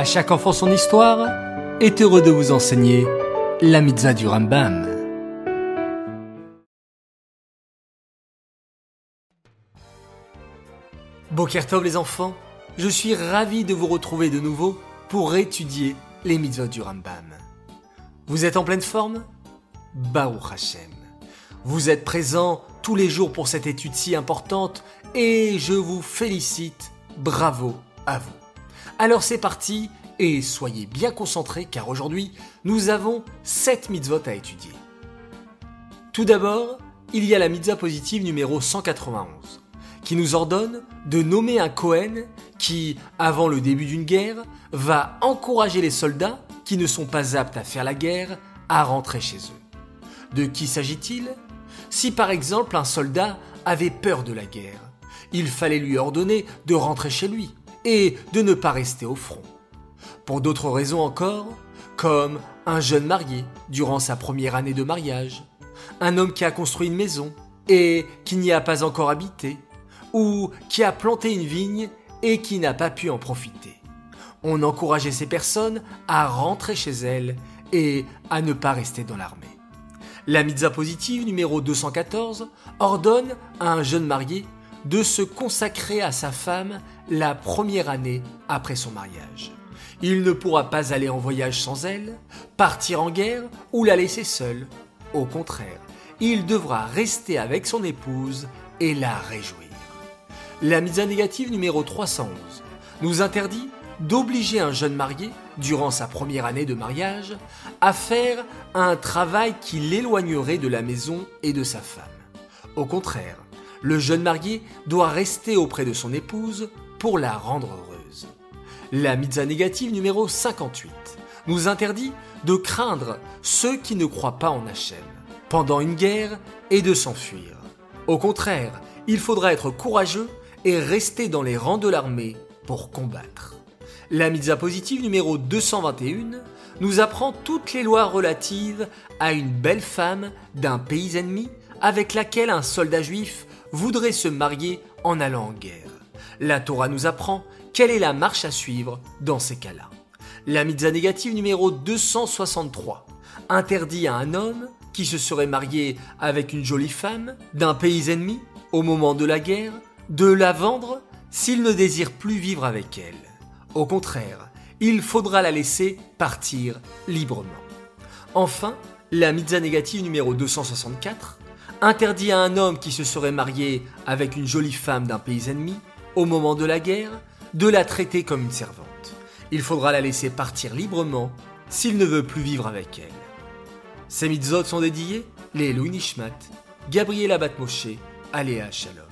À chaque enfant son histoire est heureux de vous enseigner la mitzvah du Rambam. Bokertov les enfants, je suis ravi de vous retrouver de nouveau pour étudier les mitzvahs du Rambam. Vous êtes en pleine forme? Baruch Hashem. Vous êtes présents tous les jours pour cette étude si importante et je vous félicite. Bravo à vous. Alors c'est parti et soyez bien concentrés car aujourd'hui nous avons 7 mitzvot à étudier. Tout d'abord, il y a la mitzvah positive numéro 191 qui nous ordonne de nommer un Kohen qui, avant le début d'une guerre, va encourager les soldats qui ne sont pas aptes à faire la guerre à rentrer chez eux. De qui s'agit-il? Si par exemple un soldat avait peur de la guerre, il fallait lui ordonner de rentrer chez lui et de ne pas rester au front. Pour d'autres raisons encore, comme un jeune marié durant sa première année de mariage, un homme qui a construit une maison et qui n'y a pas encore habité, ou qui a planté une vigne et qui n'a pas pu en profiter. On encourageait ces personnes à rentrer chez elles et à ne pas rester dans l'armée. La mitzvah positive numéro 214 ordonne à un jeune marié de se consacrer à sa femme la première année après son mariage. Il ne pourra pas aller en voyage sans elle, partir en guerre ou la laisser seule. Au contraire, il devra rester avec son épouse et la réjouir. La mise négative numéro 311 nous interdit d'obliger un jeune marié, durant sa première année de mariage, à faire un travail qui l'éloignerait de la maison et de sa femme. Au contraire, le jeune marié doit rester auprès de son épouse pour la rendre heureuse. La mitzvah négative numéro 58 nous interdit de craindre ceux qui ne croient pas en Hachem pendant une guerre et de s'enfuir. Au contraire, il faudra être courageux et rester dans les rangs de l'armée pour combattre. La mitzvah positive numéro 221 nous apprend toutes les lois relatives à une belle femme d'un pays ennemi avec laquelle un soldat juif voudrait se marier en allant en guerre. La Torah nous apprend quelle est la marche à suivre dans ces cas-là. La mitzvah négative numéro 263 interdit à un homme qui se serait marié avec une jolie femme d'un pays ennemi au moment de la guerre de la vendre s'il ne désire plus vivre avec elle. Au contraire, il faudra la laisser partir librement. Enfin, la mitzvah négative numéro 264 interdit à un homme qui se serait marié avec une jolie femme d'un pays ennemi, au moment de la guerre, de la traiter comme une servante. Il faudra la laisser partir librement s'il ne veut plus vivre avec elle. Ces mitzvot sont dédiés les Louis Nishmat, Gabriela Batmoshe, Aléa Shalom.